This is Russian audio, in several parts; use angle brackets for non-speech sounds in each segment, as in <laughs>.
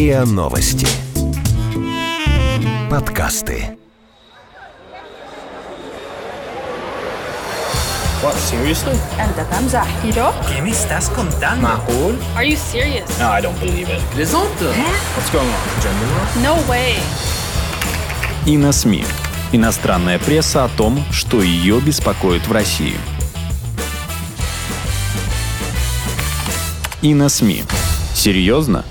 РИА Новости. Подкасты. What, seriously? أنت تمزح ¿Yo? ¿Qué me estás contando? Macul? Are you serious? No, I don't believe it. Plaisante What's going on? Gender war? No way. И на СМИ. Иностранная пресса о том, что ее беспокоит в России. И на СМИ. Серьезно?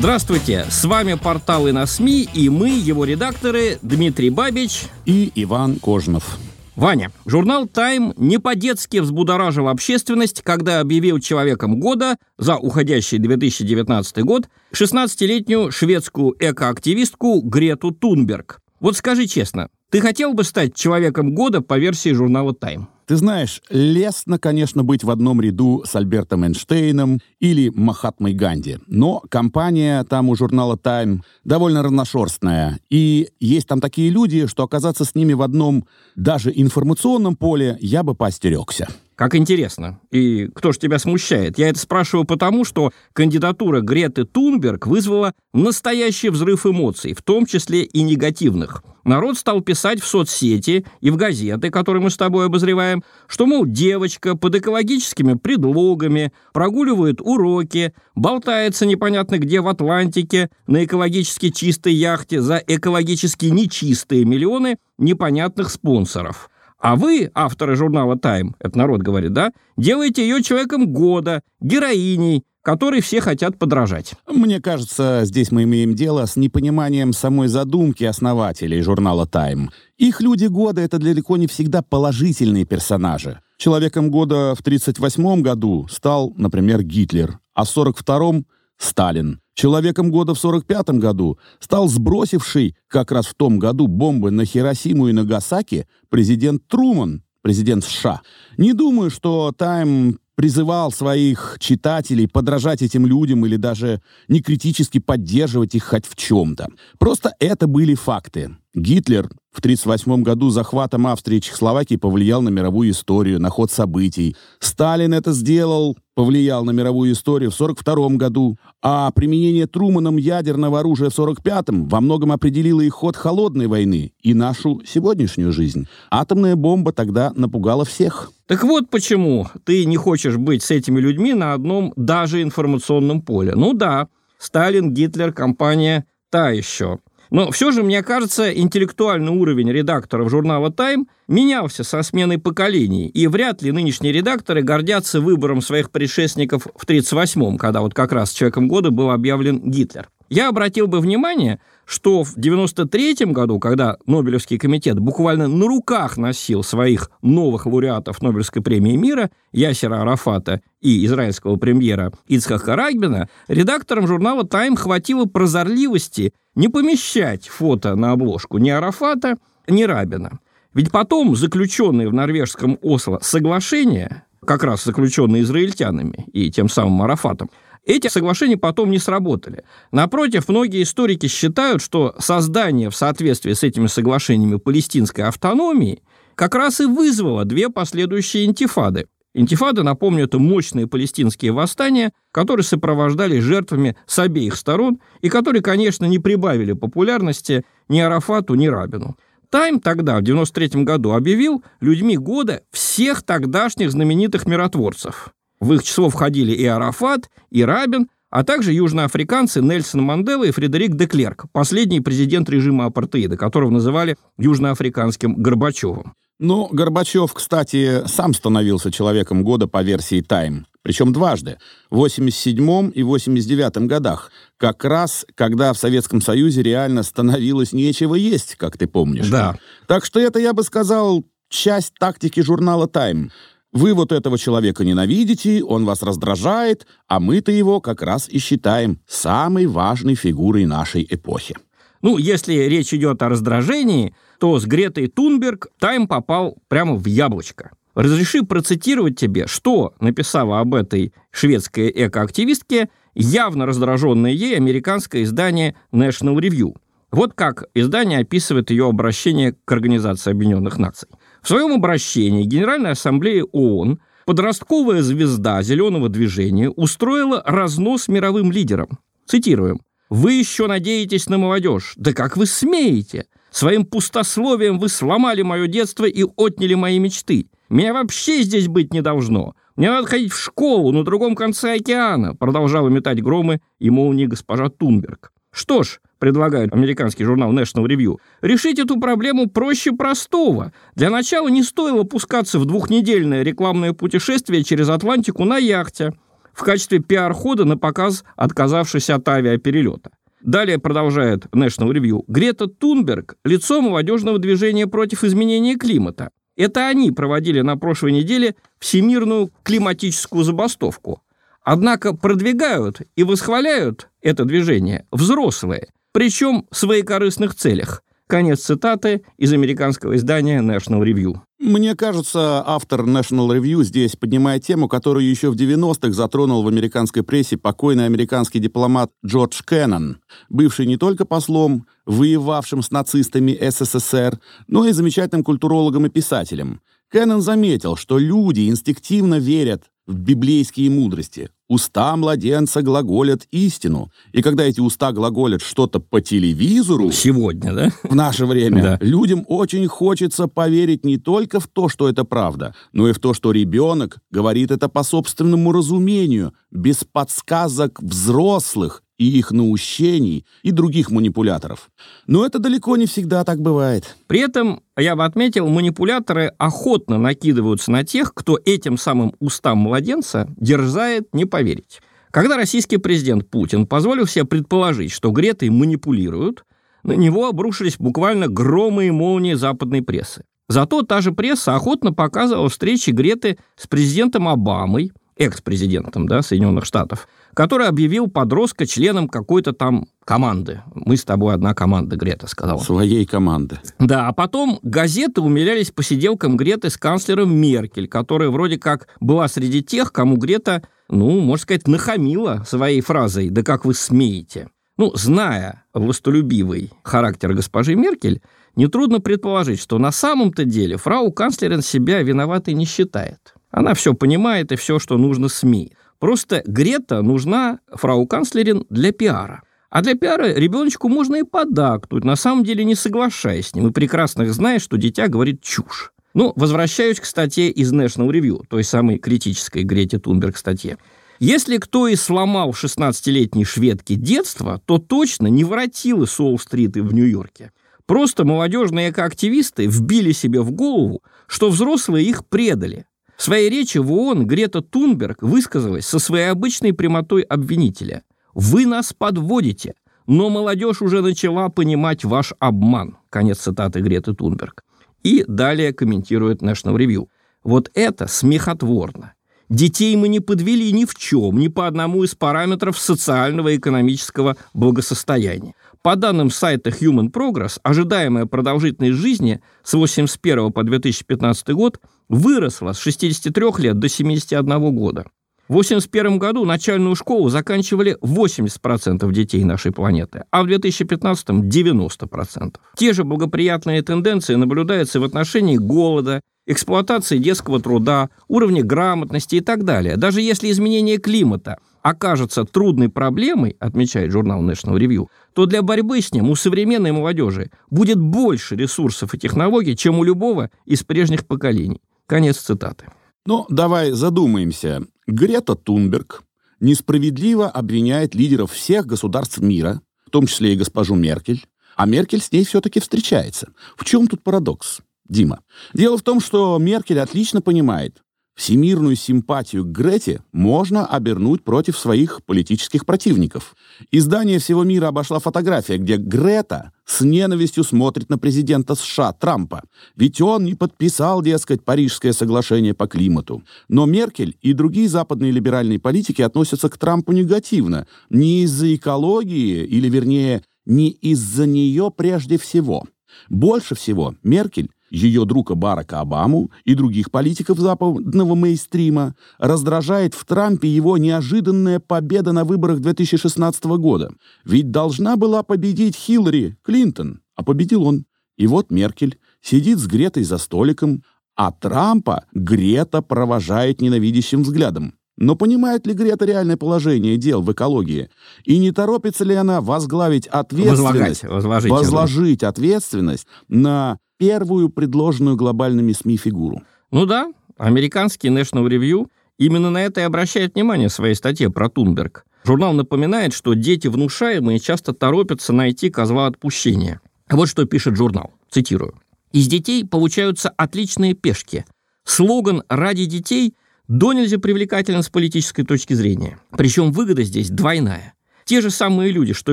Здравствуйте, с вами портал и на СМИ, и мы, его редакторы, Дмитрий Бабич и Иван Кожнов. Ваня, журнал «Тайм» не по-детски взбудоражил общественность, когда объявил человеком года за уходящий 2019 год 16-летнюю шведскую экоактивистку Грету Тунберг. Вот скажи честно, ты хотел бы стать человеком года по версии журнала «Тайм»? Ты знаешь, лестно, конечно, быть в одном ряду с Альбертом Эйнштейном или Махатмой Ганди, но компания там у журнала Time довольно разношерстная, и есть там такие люди, что оказаться с ними в одном даже информационном поле я бы поостерегся. Как интересно. И кто ж тебя смущает? Я это спрашиваю потому, что кандидатура Греты Тунберг вызвала настоящий взрыв эмоций, в том числе и негативных. Народ стал писать в соцсети и в газеты, которые мы с тобой обозреваем, что, мол, девочка под экологическими предлогами прогуливает уроки, болтается непонятно где в Атлантике на экологически чистой яхте за экологически нечистые миллионы непонятных спонсоров – а вы, авторы журнала «Тайм», это народ говорит, да, делаете ее человеком года, героиней, которой все хотят подражать. Мне кажется, здесь мы имеем дело с непониманием самой задумки основателей журнала «Тайм». Их люди года — это далеко не всегда положительные персонажи. Человеком года в 1938 году стал, например, Гитлер, а в 1942 Сталин. Человеком года в 45 году стал сбросивший как раз в том году бомбы на Хиросиму и Нагасаки президент Труман, президент США. Не думаю, что Тайм призывал своих читателей подражать этим людям или даже не критически поддерживать их хоть в чем-то. Просто это были факты. Гитлер в 1938 году захватом Австрии и Чехословакии повлиял на мировую историю, на ход событий. Сталин это сделал, повлиял на мировую историю в 1942 году. А применение Труманом ядерного оружия в 1945 во многом определило и ход холодной войны, и нашу сегодняшнюю жизнь. Атомная бомба тогда напугала всех. Так вот почему ты не хочешь быть с этими людьми на одном даже информационном поле. Ну да, Сталин, Гитлер, компания та еще. Но все же, мне кажется, интеллектуальный уровень редакторов журнала «Тайм» менялся со сменой поколений, и вряд ли нынешние редакторы гордятся выбором своих предшественников в 1938-м, когда вот как раз человеком года был объявлен Гитлер. Я обратил бы внимание, что в 93 году, когда Нобелевский комитет буквально на руках носил своих новых лауреатов Нобелевской премии мира, Ясера Арафата и израильского премьера Ицхака Рагбина, редакторам журнала «Тайм» хватило прозорливости не помещать фото на обложку ни Арафата, ни Рабина. Ведь потом заключенные в норвежском Осло соглашения, как раз заключенные израильтянами и тем самым Арафатом, эти соглашения потом не сработали. Напротив, многие историки считают, что создание в соответствии с этими соглашениями палестинской автономии как раз и вызвало две последующие интифады. Интифады, напомню, это мощные палестинские восстания, которые сопровождали жертвами с обеих сторон и которые, конечно, не прибавили популярности ни Арафату, ни Рабину. Тайм тогда, в 93 году, объявил людьми года всех тогдашних знаменитых миротворцев. В их число входили и Арафат, и Рабин, а также южноафриканцы Нельсон Мандела и Фредерик де Клерк, последний президент режима апартеида, которого называли южноафриканским Горбачевым. Ну, Горбачев, кстати, сам становился человеком года по версии «Тайм». Причем дважды, в 87 и 89 годах, как раз когда в Советском Союзе реально становилось нечего есть, как ты помнишь. Да. Так что это, я бы сказал, часть тактики журнала «Тайм». Вы вот этого человека ненавидите, он вас раздражает, а мы-то его как раз и считаем самой важной фигурой нашей эпохи. Ну, если речь идет о раздражении, то с Гретой Тунберг Тайм попал прямо в яблочко. Разреши процитировать тебе, что написала об этой шведской экоактивистке явно раздраженное ей американское издание National Review. Вот как издание описывает ее обращение к Организации Объединенных Наций. В своем обращении Генеральная Ассамблея ООН Подростковая звезда зеленого движения устроила разнос мировым лидерам. Цитируем. «Вы еще надеетесь на молодежь? Да как вы смеете? Своим пустословием вы сломали мое детство и отняли мои мечты. Меня вообще здесь быть не должно. Мне надо ходить в школу на другом конце океана», продолжала метать громы и молнии госпожа Тунберг. Что ж, предлагает американский журнал National Review, решить эту проблему проще простого. Для начала не стоило пускаться в двухнедельное рекламное путешествие через Атлантику на яхте в качестве пиар-хода на показ отказавшись от авиаперелета. Далее продолжает National Review. Грета Тунберг – лицо молодежного движения против изменения климата. Это они проводили на прошлой неделе всемирную климатическую забастовку. Однако продвигают и восхваляют это движение взрослые, причем в своекорыстных целях. Конец цитаты из американского издания National Review. Мне кажется, автор National Review здесь поднимает тему, которую еще в 90-х затронул в американской прессе покойный американский дипломат Джордж Кеннон, бывший не только послом, воевавшим с нацистами СССР, но и замечательным культурологом и писателем. Кеннон заметил, что люди инстинктивно верят в библейские мудрости. Уста младенца глаголят истину. И когда эти уста глаголят что-то по телевизору... Сегодня, да? В наше время. Да. Людям очень хочется поверить не только в то, что это правда, но и в то, что ребенок говорит это по собственному разумению, без подсказок взрослых и их наущений и других манипуляторов. Но это далеко не всегда так бывает. При этом, я бы отметил, манипуляторы охотно накидываются на тех, кто этим самым устам младенца дерзает не поверить. Когда российский президент Путин позволил себе предположить, что Гретой манипулируют, на него обрушились буквально громы и молнии западной прессы. Зато та же пресса охотно показывала встречи Греты с президентом Обамой, экс-президентом да, Соединенных Штатов, который объявил подростка членом какой-то там команды. Мы с тобой одна команда, Грета сказала. Своей команды. Да, а потом газеты умилялись посиделкам Греты с канцлером Меркель, которая вроде как была среди тех, кому Грета, ну, можно сказать, нахамила своей фразой «Да как вы смеете?». Ну, зная властолюбивый характер госпожи Меркель, нетрудно предположить, что на самом-то деле фрау канцлерин себя виноватой не считает. Она все понимает и все, что нужно СМИ. Просто Грета нужна фрау-канцлерин для пиара. А для пиара ребеночку можно и подакнуть, на самом деле не соглашаясь с ним, и прекрасно зная, что дитя говорит чушь. Ну, возвращаюсь к статье из National Review, той самой критической Грете Тунберг статье. Если кто и сломал 16-летней шведке детство, то точно не воротилы Соул-стриты в Нью-Йорке. Просто молодежные экоактивисты вбили себе в голову, что взрослые их предали, в своей речи в ООН Грета Тунберг высказалась со своей обычной прямотой обвинителя. «Вы нас подводите, но молодежь уже начала понимать ваш обман». Конец цитаты Греты Тунберг. И далее комментирует National Review. Вот это смехотворно. Детей мы не подвели ни в чем, ни по одному из параметров социального и экономического благосостояния. По данным сайта Human Progress, ожидаемая продолжительность жизни с 1981 по 2015 год выросла с 63 лет до 71 года. В 1981 году начальную школу заканчивали 80% детей нашей планеты, а в 2015 – 90%. Те же благоприятные тенденции наблюдаются в отношении голода, эксплуатации детского труда, уровня грамотности и так далее. Даже если изменение климата окажется трудной проблемой, отмечает журнал National Review, то для борьбы с ним у современной молодежи будет больше ресурсов и технологий, чем у любого из прежних поколений. Конец цитаты. Ну, давай задумаемся. Грета Тунберг несправедливо обвиняет лидеров всех государств мира, в том числе и госпожу Меркель, а Меркель с ней все-таки встречается. В чем тут парадокс, Дима? Дело в том, что Меркель отлично понимает, Всемирную симпатию к Грете можно обернуть против своих политических противников. Издание «Всего мира» обошла фотография, где Грета с ненавистью смотрит на президента США Трампа. Ведь он не подписал, дескать, Парижское соглашение по климату. Но Меркель и другие западные либеральные политики относятся к Трампу негативно. Не из-за экологии, или вернее, не из-за нее прежде всего. Больше всего Меркель ее друга Барака Обаму и других политиков западного мейстрима раздражает в Трампе его неожиданная победа на выборах 2016 года. Ведь должна была победить Хиллари Клинтон, а победил он. И вот Меркель сидит с Гретой за столиком, А Трампа Грета провожает ненавидящим взглядом. Но понимает ли Грета реальное положение дел в экологии? И не торопится ли она возглавить ответственность, возложить, возложить ответственность на первую предложенную глобальными СМИ фигуру? Ну да, американский National Review именно на это и обращает внимание в своей статье про Тунберг. Журнал напоминает, что дети внушаемые часто торопятся найти козла отпущения. Вот что пишет журнал, цитирую. «Из детей получаются отличные пешки. Слоган «Ради детей» до нельзя привлекателен с политической точки зрения. Причем выгода здесь двойная. Те же самые люди, что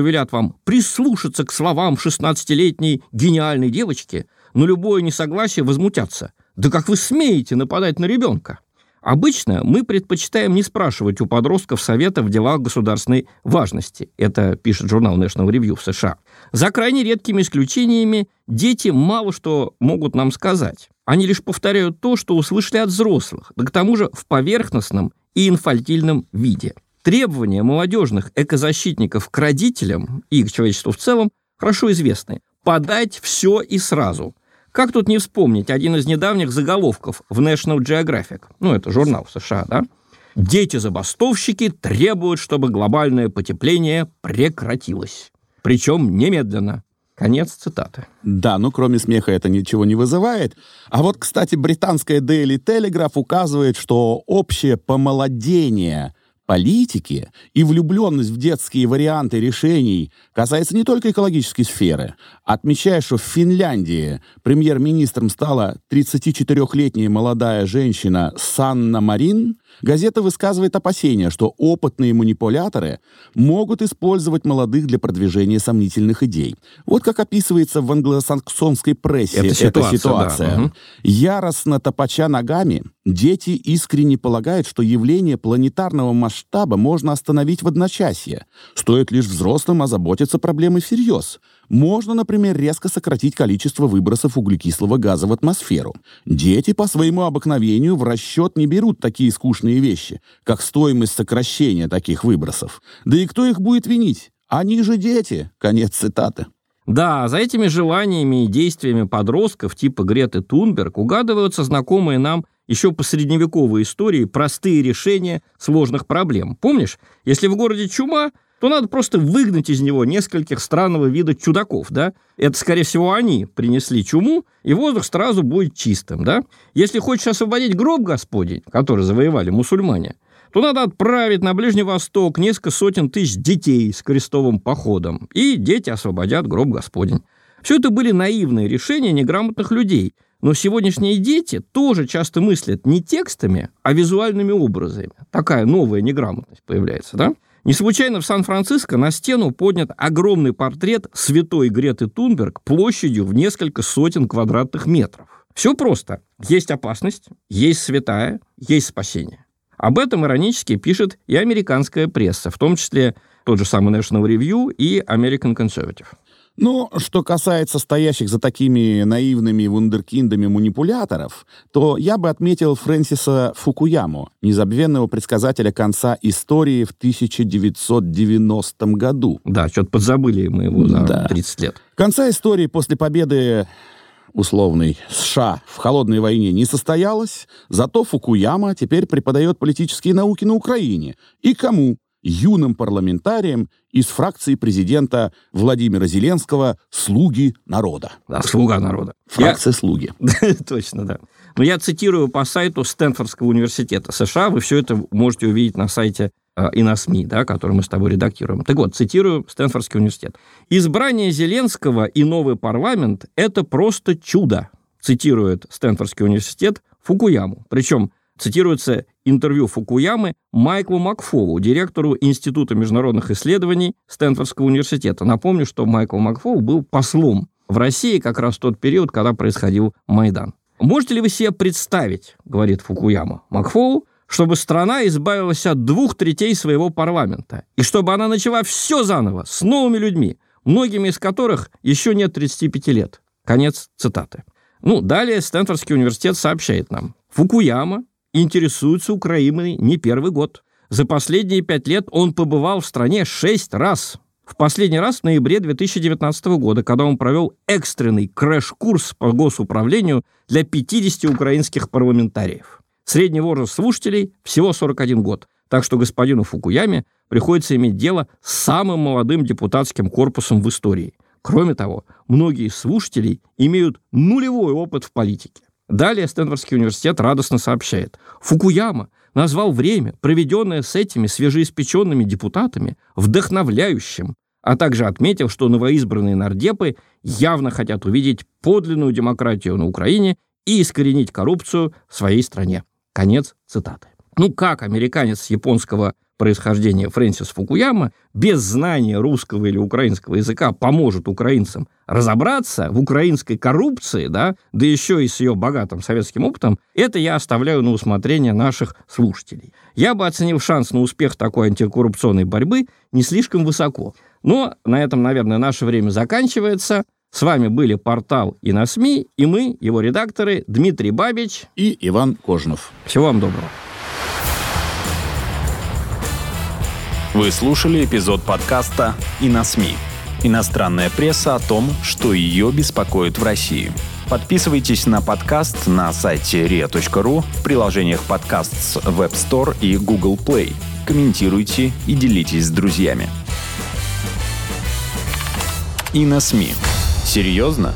велят вам прислушаться к словам 16-летней гениальной девочки, но любое несогласие возмутятся. Да как вы смеете нападать на ребенка? Обычно мы предпочитаем не спрашивать у подростков совета в делах государственной важности. Это пишет журнал National Review в США. За крайне редкими исключениями дети мало что могут нам сказать. Они лишь повторяют то, что услышали от взрослых, да к тому же в поверхностном и инфальтильном виде. Требования молодежных экозащитников к родителям и к человечеству в целом хорошо известны. Подать все и сразу. Как тут не вспомнить один из недавних заголовков в National Geographic? Ну, это журнал в США, да? Дети-забастовщики требуют, чтобы глобальное потепление прекратилось. Причем немедленно. Конец цитаты. Да, ну кроме смеха это ничего не вызывает. А вот, кстати, британская Daily Telegraph указывает, что общее помолодение политики и влюбленность в детские варианты решений касается не только экологической сферы. Отмечая, что в Финляндии премьер-министром стала 34-летняя молодая женщина Санна Марин, газета высказывает опасения, что опытные манипуляторы могут использовать молодых для продвижения сомнительных идей. Вот как описывается в англосаксонской прессе эта ситуация. Эта ситуация. Да. Угу. Яростно топача ногами, дети искренне полагают, что явление планетарного масштаба можно остановить в одночасье. Стоит лишь взрослым озаботиться проблемой всерьез. Можно, например, резко сократить количество выбросов углекислого газа в атмосферу. Дети по своему обыкновению в расчет не берут такие скучные вещи, как стоимость сокращения таких выбросов. Да и кто их будет винить? Они же дети. Конец цитаты. Да, за этими желаниями и действиями подростков типа Греты Тунберг угадываются знакомые нам еще по средневековой истории простые решения сложных проблем. Помнишь, если в городе чума, то надо просто выгнать из него нескольких странного вида чудаков, да? Это, скорее всего, они принесли чуму, и воздух сразу будет чистым, да? Если хочешь освободить гроб Господень, который завоевали мусульмане, то надо отправить на Ближний Восток несколько сотен тысяч детей с крестовым походом, и дети освободят гроб Господень. Все это были наивные решения неграмотных людей, но сегодняшние дети тоже часто мыслят не текстами, а визуальными образами. Такая новая неграмотность появляется, да? Не случайно в Сан-Франциско на стену поднят огромный портрет святой Греты Тунберг площадью в несколько сотен квадратных метров. Все просто. Есть опасность, есть святая, есть спасение. Об этом иронически пишет и американская пресса, в том числе тот же самый National Review и American Conservative. Но что касается стоящих за такими наивными вундеркиндами манипуляторов, то я бы отметил Фрэнсиса Фукуяму, незабвенного предсказателя конца истории в 1990 году. Да, что-то подзабыли мы его за Да. 30 лет. Конца истории после победы условной США в холодной войне не состоялось, зато Фукуяма теперь преподает политические науки на Украине. И кому? Юным парламентариям из фракции президента Владимира Зеленского «Слуги народа». Да, слуга народа. Фракция «Слуги». Я- <laughs> Точно, да. Но я цитирую по сайту Стэнфордского университета США. Вы все это можете увидеть на сайте э, и на СМИ, да, который мы с тобой редактируем. Так вот, цитирую Стэнфордский университет. «Избрание Зеленского и новый парламент – это просто чудо», цитирует Стэнфордский университет Фукуяму. Причем цитируется интервью Фукуямы Майклу Макфолу, директору Института международных исследований Стэнфордского университета. Напомню, что Майкл Макфол был послом в России как раз в тот период, когда происходил Майдан. Можете ли вы себе представить, говорит Фукуяма Макфоу, чтобы страна избавилась от двух третей своего парламента, и чтобы она начала все заново, с новыми людьми, многими из которых еще нет 35 лет. Конец цитаты. Ну, далее Стэнфордский университет сообщает нам. Фукуяма интересуется Украиной не первый год. За последние пять лет он побывал в стране шесть раз. в последний раз в ноябре 2019 года, когда он провел экстренный crash-курс по госуправлению для 50 украинских парламентариев. Средний возраст слушателей всего 41 год, так что господину Фукуяме приходится иметь дело с самым молодым депутатским корпусом в истории. Кроме того, многие из слушателей имеют нулевой опыт в политике. Далее Стэнфордский университет радостно сообщает. Фукуяма назвал время, проведенное с этими свежеиспеченными депутатами, вдохновляющим, а также отметил, что новоизбранные нардепы явно хотят увидеть подлинную демократию на Украине и искоренить коррупцию в своей стране. Конец цитаты. Ну как американец японского происхождения Фрэнсис Фукуяма без знания русского или украинского языка поможет украинцам разобраться в украинской коррупции, да, да еще и с ее богатым советским опытом, это я оставляю на усмотрение наших слушателей. Я бы оценил шанс на успех такой антикоррупционной борьбы не слишком высоко. Но на этом, наверное, наше время заканчивается. С вами были портал и на СМИ, и мы, его редакторы, Дмитрий Бабич и Иван Кожнов. Всего вам доброго. Вы слушали эпизод подкаста «И на СМИ». Иностранная пресса о том, что ее беспокоит в России. Подписывайтесь на подкаст на сайте ria.ru в приложениях подкаст с Web Store и Google Play. Комментируйте и делитесь с друзьями. И на СМИ. Серьезно?